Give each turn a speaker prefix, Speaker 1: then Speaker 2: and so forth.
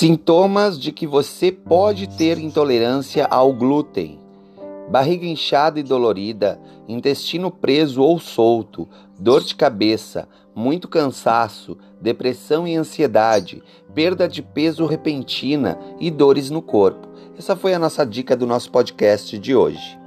Speaker 1: Sintomas de que você pode ter intolerância ao glúten: barriga inchada e dolorida, intestino preso ou solto, dor de cabeça, muito cansaço, depressão e ansiedade, perda de peso repentina e dores no corpo. Essa foi a nossa dica do nosso podcast de hoje.